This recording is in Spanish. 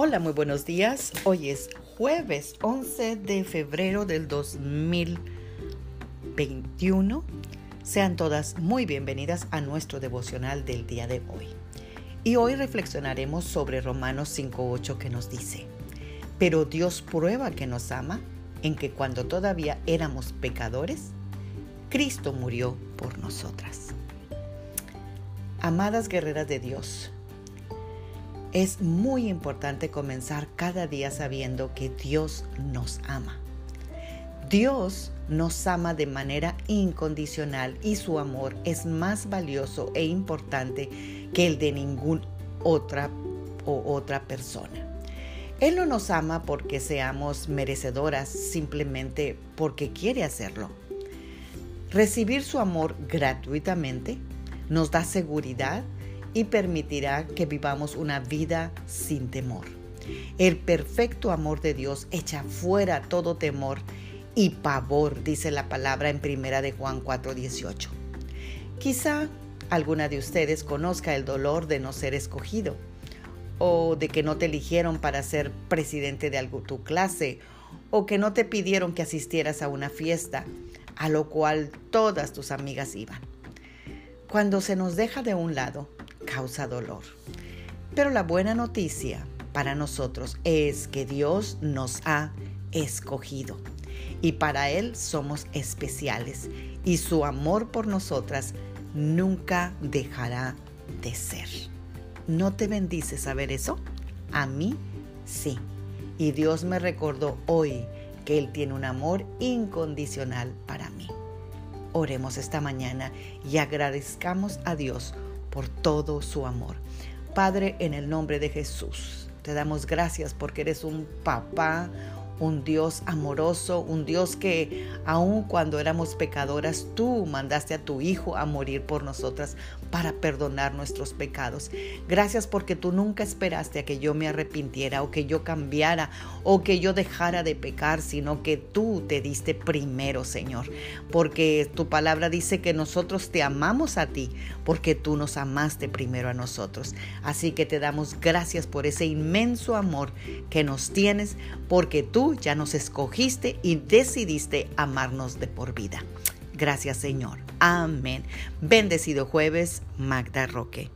Hola, muy buenos días. Hoy es jueves 11 de febrero del 2021. Sean todas muy bienvenidas a nuestro devocional del día de hoy. Y hoy reflexionaremos sobre Romanos 5.8 que nos dice, pero Dios prueba que nos ama en que cuando todavía éramos pecadores, Cristo murió por nosotras. Amadas guerreras de Dios, es muy importante comenzar cada día sabiendo que Dios nos ama. Dios nos ama de manera incondicional y su amor es más valioso e importante que el de ninguna otra o otra persona. Él no nos ama porque seamos merecedoras, simplemente porque quiere hacerlo. Recibir su amor gratuitamente nos da seguridad y permitirá que vivamos una vida sin temor. El perfecto amor de Dios echa fuera todo temor y pavor, dice la palabra en primera de Juan 4:18. Quizá alguna de ustedes conozca el dolor de no ser escogido o de que no te eligieron para ser presidente de algo, tu clase o que no te pidieron que asistieras a una fiesta a lo cual todas tus amigas iban. Cuando se nos deja de un lado, causa dolor. Pero la buena noticia para nosotros es que Dios nos ha escogido y para Él somos especiales y su amor por nosotras nunca dejará de ser. ¿No te bendice saber eso? A mí sí. Y Dios me recordó hoy que Él tiene un amor incondicional para mí. Oremos esta mañana y agradezcamos a Dios por todo su amor. Padre, en el nombre de Jesús, te damos gracias porque eres un papá, un Dios amoroso, un Dios que aun cuando éramos pecadoras, tú mandaste a tu Hijo a morir por nosotras para perdonar nuestros pecados. Gracias porque tú nunca esperaste a que yo me arrepintiera o que yo cambiara o que yo dejara de pecar, sino que tú te diste primero, Señor. Porque tu palabra dice que nosotros te amamos a ti porque tú nos amaste primero a nosotros. Así que te damos gracias por ese inmenso amor que nos tienes porque tú ya nos escogiste y decidiste amarnos de por vida. Gracias Señor. Amén. Bendecido jueves, Magda Roque.